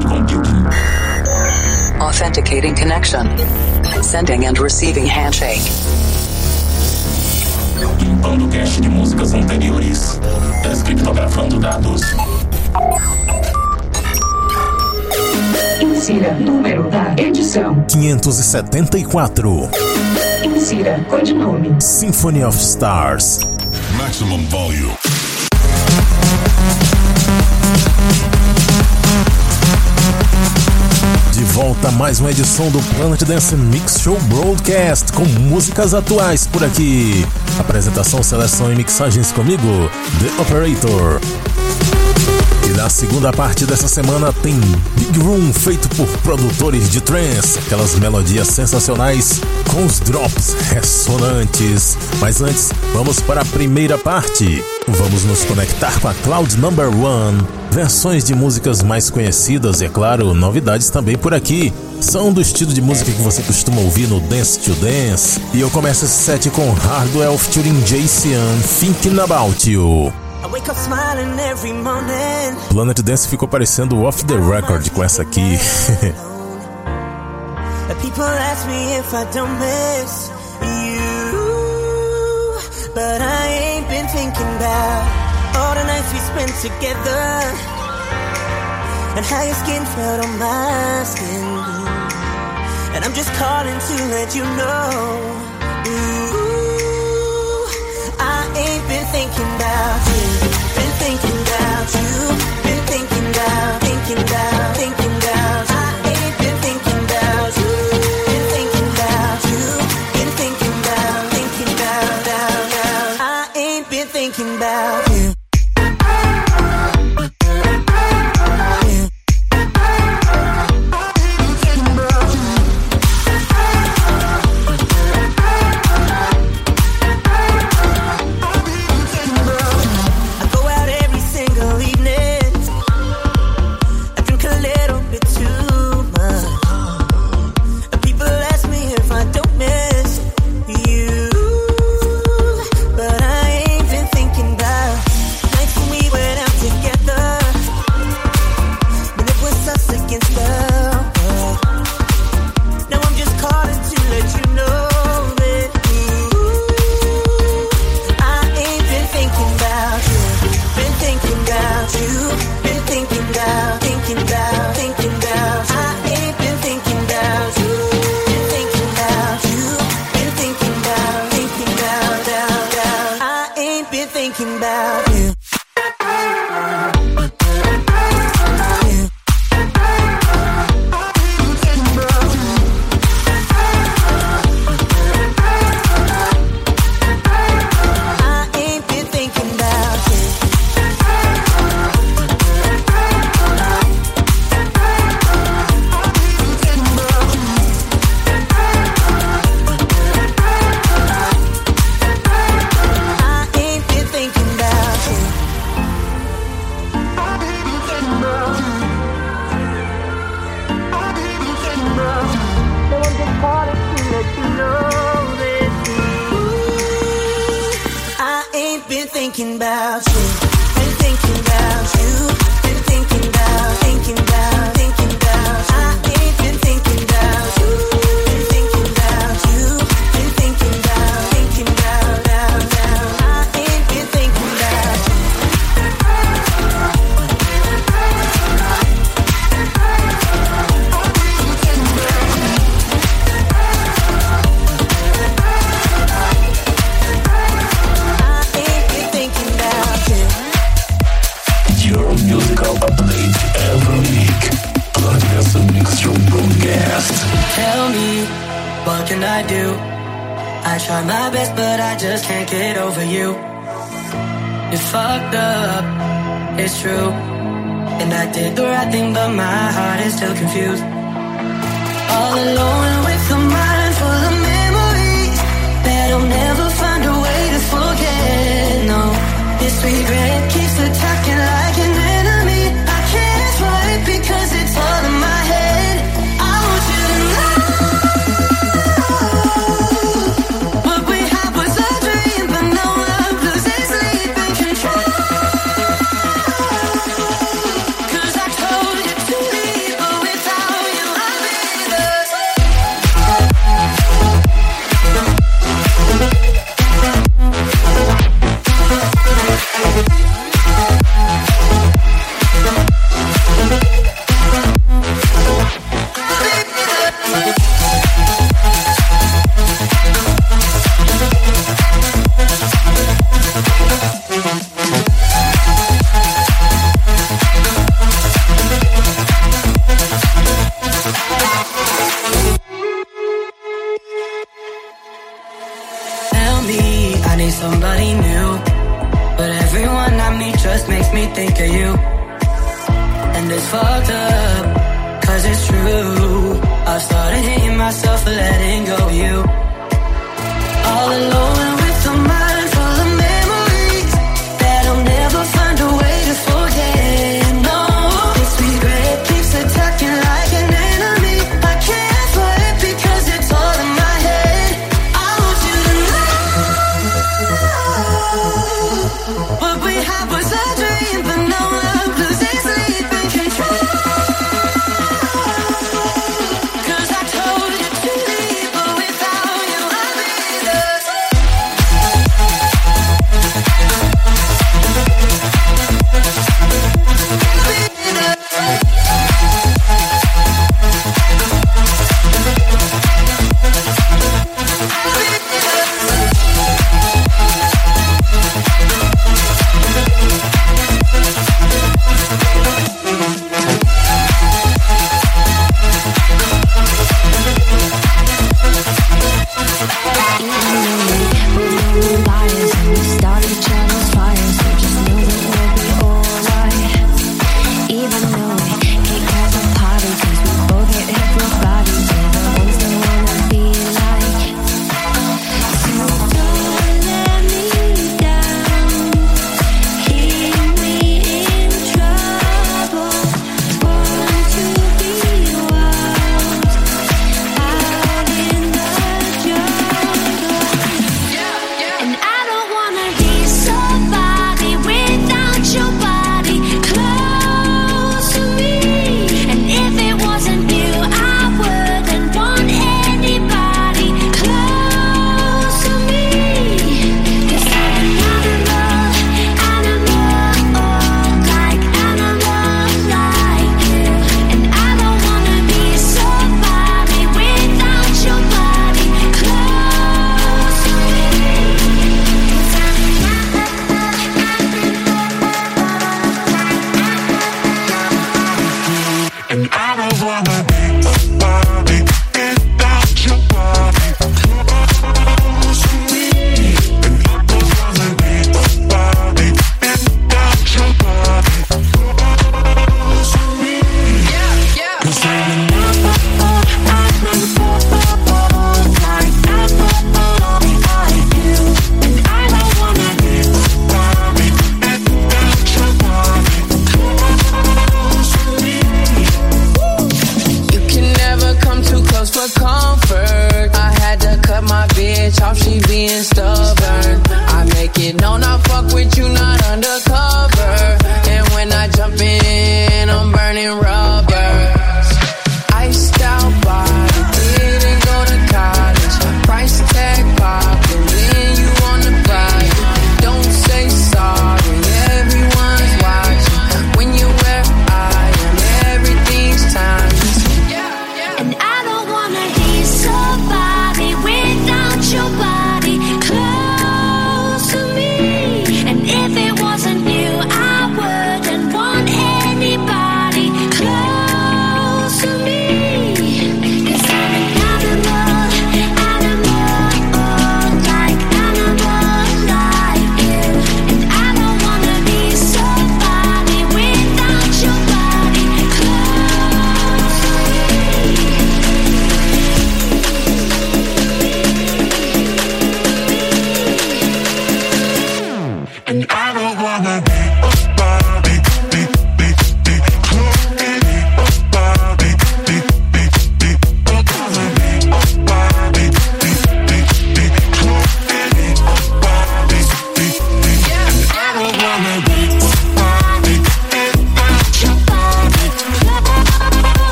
cloud computing. Authenticating connection. Sending and receiving handshake. Limpando cache de músicas anteriores. Descriptografando dados. Insira número da edição. 574. Insira codinome. Symphony of Stars. Maximum volume. De volta a mais uma edição do Planet Dance Mix Show Broadcast com músicas atuais por aqui. Apresentação, seleção e mixagens comigo, The Operator. Na segunda parte dessa semana tem Big Room feito por produtores de trance, aquelas melodias sensacionais com os drops ressonantes. Mas antes, vamos para a primeira parte. Vamos nos conectar com a Cloud Number One. Versões de músicas mais conhecidas e, é claro, novidades também por aqui. São do estilo de música que você costuma ouvir no Dance to Dance. E eu começo esse set com Hardwell featuring Jason, Thinking About You. Planet Dance ficou parecendo off the record com essa aqui. People ask me if I don't miss you, but I ain't been thinking about all the nights we spent together and how your skin felt on my skin. And I'm just calling to let you know. Ooh, I ain't been thinking about you, about, thinking been thinking about you. Been thinking about you. Try my best, but I just can't get over you. You fucked up, it's true. And I did the right thing, but my heart is still confused. All alone with somebody new. But everyone I meet just makes me think of you. And it's fucked up, cause it's true. I started hating myself for letting go of you. All alone.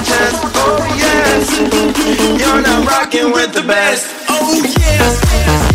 Oh yes, you're not rocking with the best. Oh yes.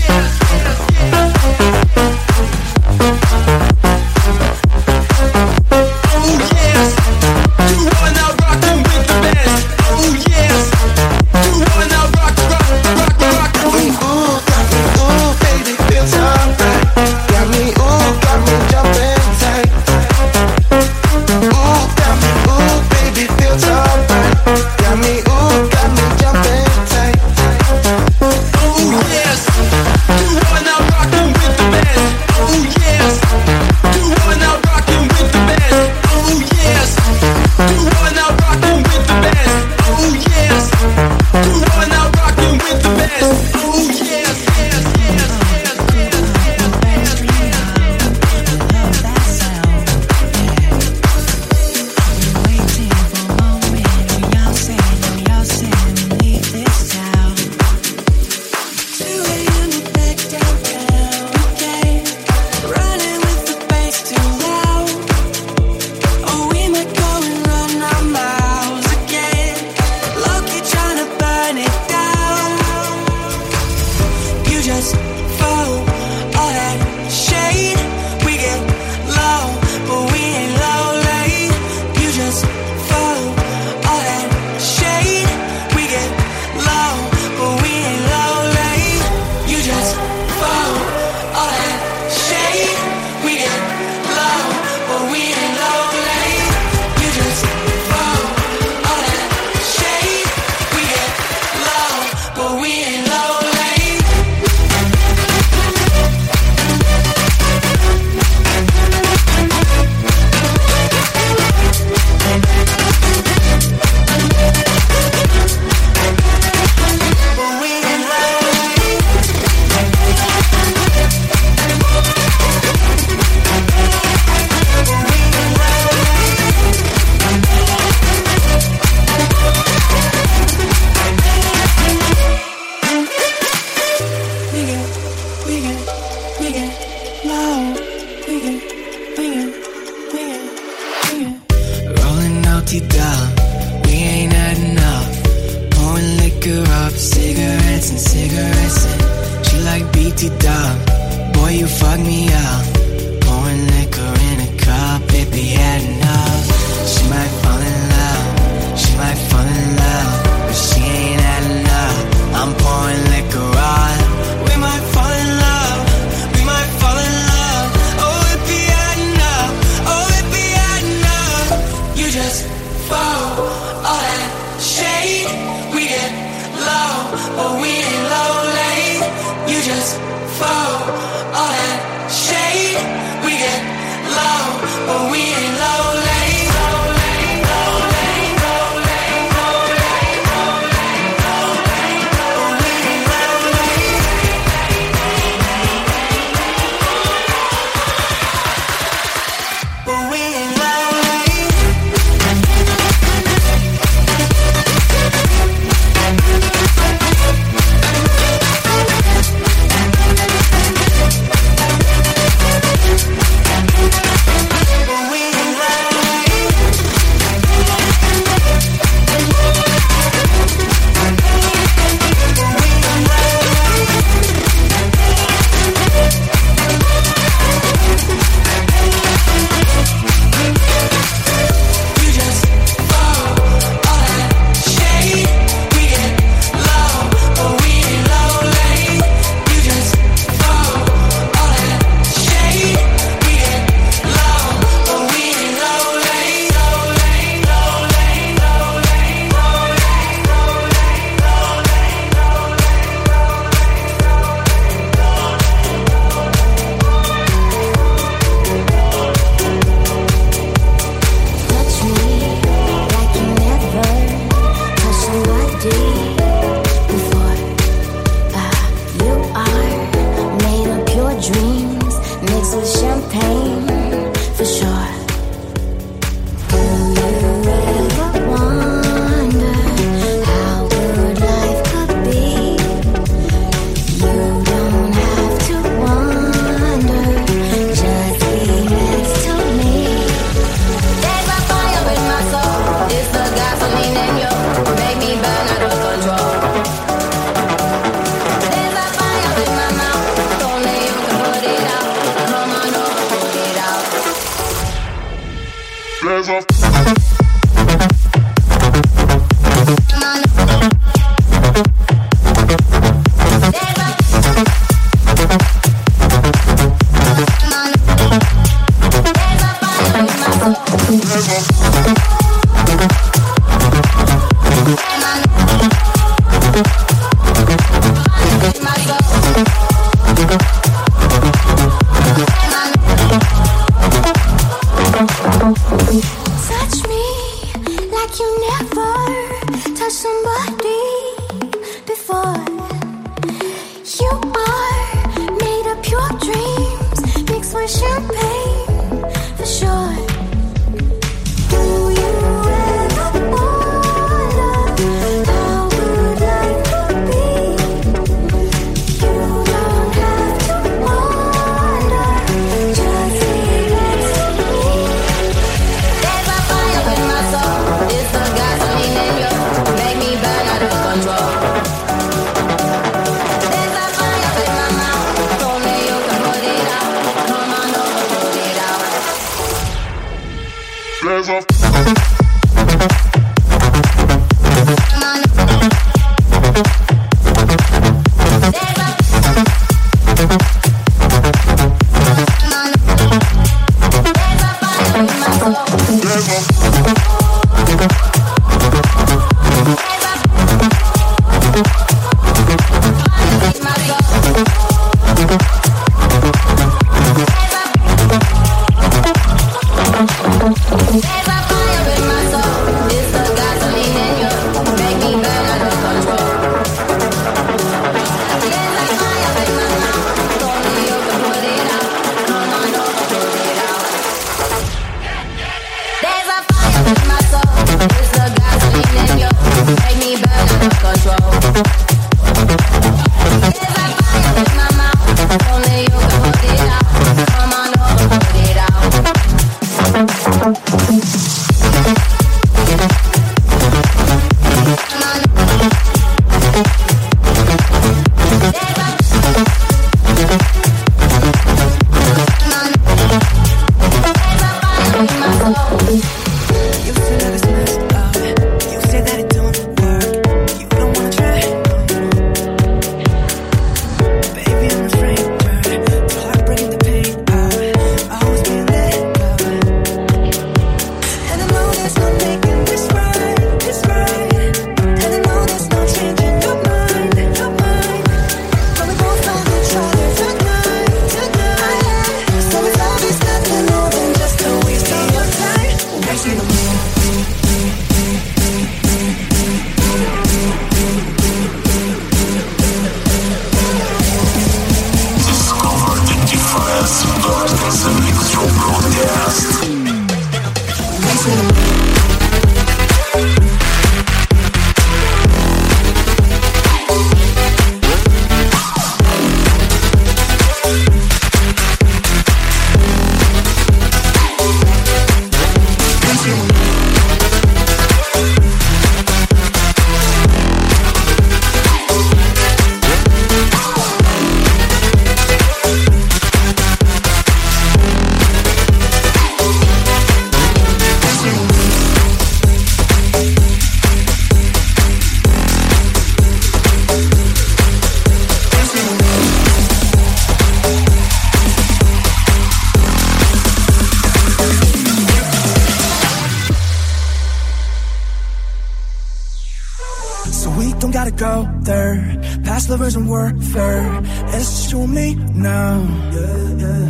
Gotta go there. Past lovers and warfare. It's just you and me now. Yeah, yeah.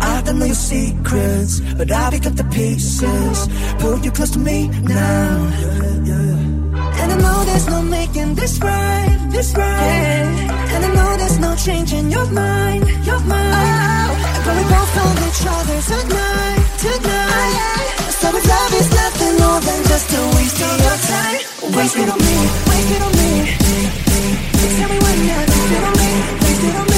I don't know your secrets, but I pick up the pieces. Pull you close to me now. Yeah. And I know there's no making this right, this right. And I know there's no changing your mind, your mind. Oh. But we both found each other tonight, tonight. So if love is nothing more than just a waste of your time, waste it on me, waste it on me. Tell me when you're waste it on me, waste it on me.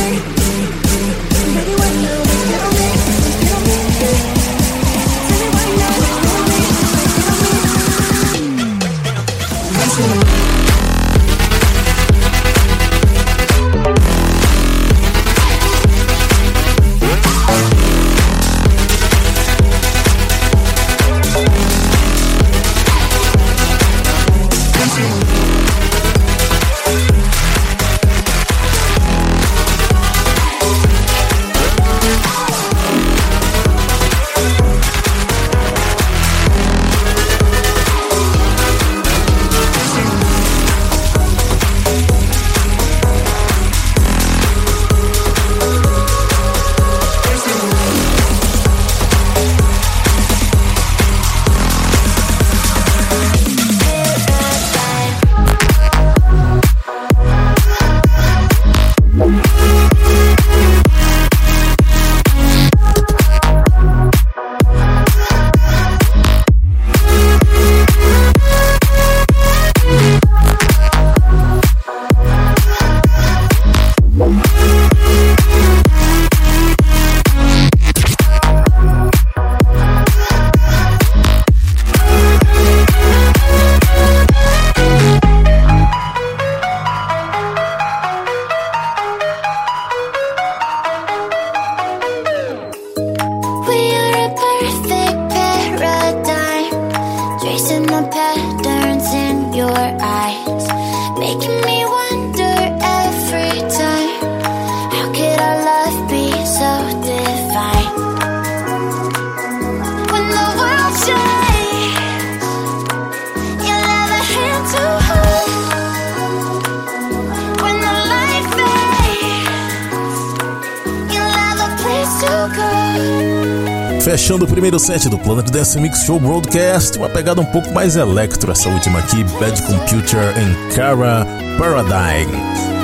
Primeiro set do Planet Dance Mix Show Broadcast, uma pegada um pouco mais electro essa última aqui, Bad Computer em Cara Paradigm.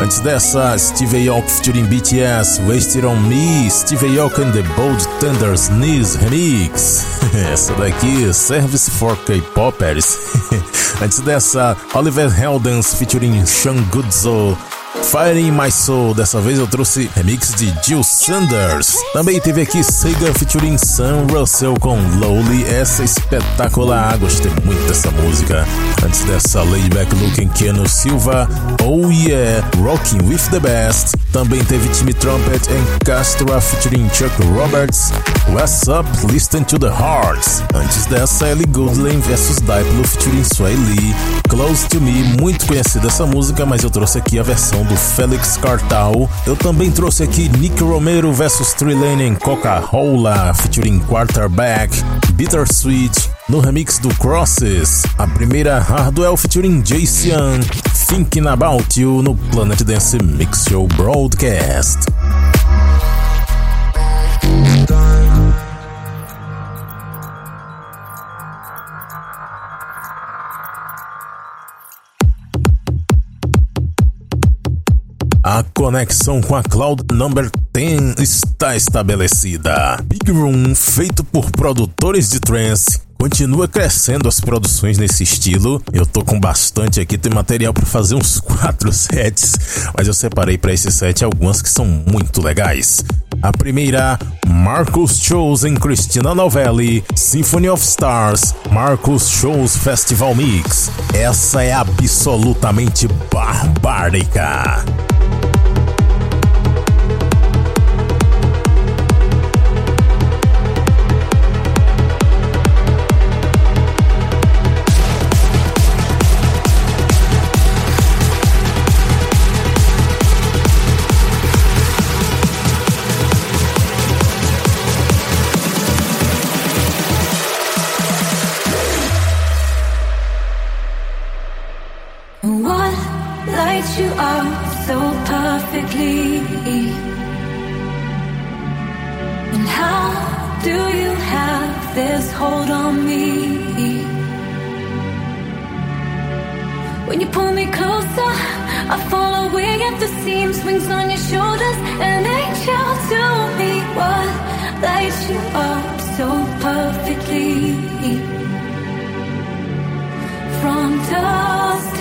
Antes dessa, Steve Aoki featuring BTS, Wasted on Me, Steve Aoki and the Bold Tenders Knees Remix. essa daqui, Service for K-Poppers. Antes dessa, Oliver Heldens featuring Sean Goodzo, Fire in My Soul, dessa vez eu trouxe remix de Jill Sanders. Também teve aqui Sega featuring Sam Russell com Lowly, essa é espetacular, gostei muito dessa música. Antes dessa, Layback Looking Keno Silva, Oh Yeah, Rocking with the Best. Também teve Timmy Trumpet em Castra featuring Chuck Roberts, What's Up, Listen to the Hearts. Antes dessa, Ellie Goulding vs Diplo featuring Sway Lee, Close to Me, muito conhecida essa música, mas eu trouxe aqui a versão do Felix Cartal. Eu também trouxe aqui Nick Romero vs Trilane em Coca-Cola, featuring Quarterback, Bittersweet, no remix do Crosses. A primeira Hardwell featuring Jason, Thinking About You no Planet Dance Mix Show Broadcast. A conexão com a Cloud Number 10 está estabelecida. Big Room, feito por produtores de trance, continua crescendo as produções nesse estilo. Eu tô com bastante aqui, tem material para fazer uns 4 sets, mas eu separei para esse set algumas que são muito legais. A primeira, Marcus Shows em Christina Novelli, Symphony of Stars, Marcus Shows Festival Mix. Essa é absolutamente barbárica. I fall away at the seams, wings on your shoulders, an angel to me. What lights you up so perfectly? From dust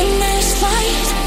in this life.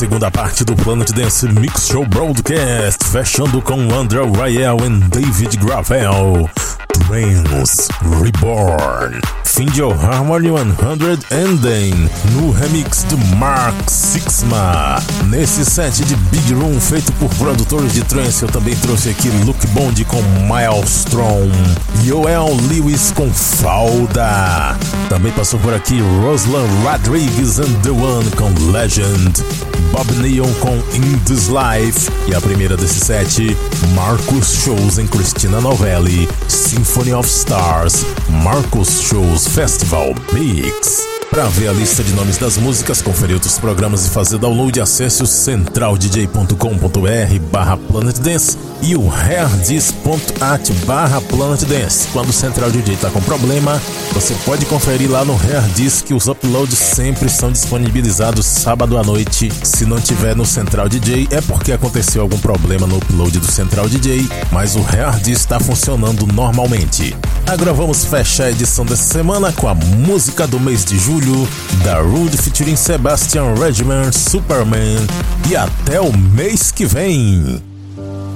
Segunda parte do Planet Dance Mix Show Broadcast, fechando com Andrew Rael e David Gravel. Trans Reborn. Fim de O Harmony 100 Ending no remix do Mark Sixma. Nesse set de Big Room feito por produtores de trance, eu também trouxe aqui Luke Bond com Maelstrom, Joel Lewis com Falda. Também passou por aqui Roslan Rodriguez and The One com Legend, Bob Neon com In This Life e a primeira desse set, Marcus Shows em Christina Novelli, Symphony of Stars, Marcus Shows Festival Mix. Para ver a lista de nomes das músicas, conferir outros programas e fazer download, acesse o centraldj.com.br barra Planet Dance e o hairdis.at barra Planet Dance. Quando o Central DJ está com problema, você pode conferir lá no Hairdis que os uploads sempre são disponibilizados sábado à noite. Se não tiver no Central DJ, é porque aconteceu algum problema no upload do Central DJ, mas o Hairdis está funcionando normalmente. Agora vamos fechar a edição dessa semana com a música do mês de julho da Rude featuring Sebastian Regiment Superman e até o mês que vem.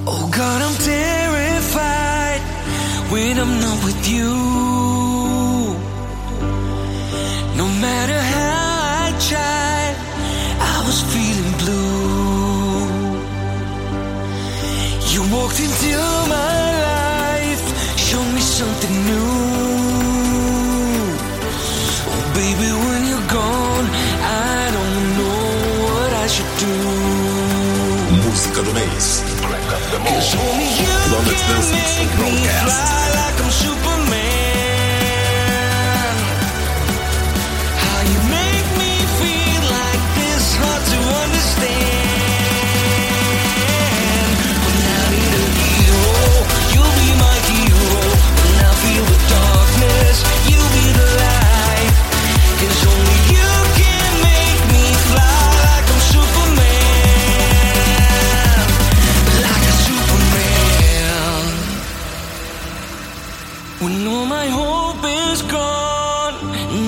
Oh God, I'm terrified when I'm not with you. No matter how I I was feeling blue. You walked into my life, Música do mês. Planet Dance Broadcast.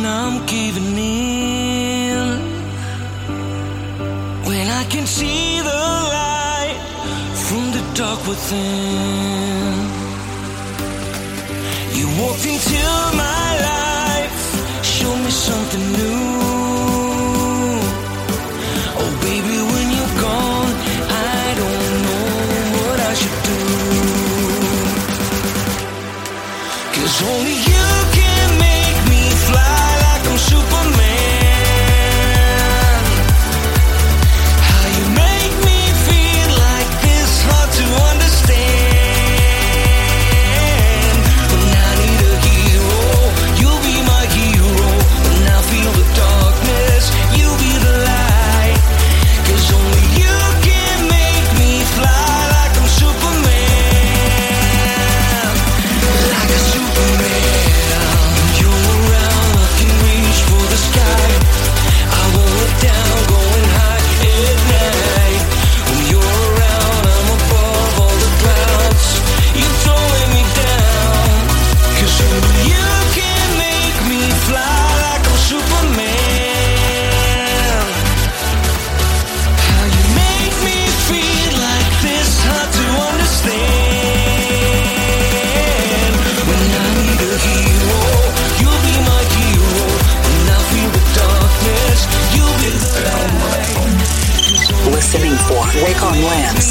I'm giving in. When I can see the light from the dark within. You walked into my life, showed me something new.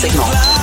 signal.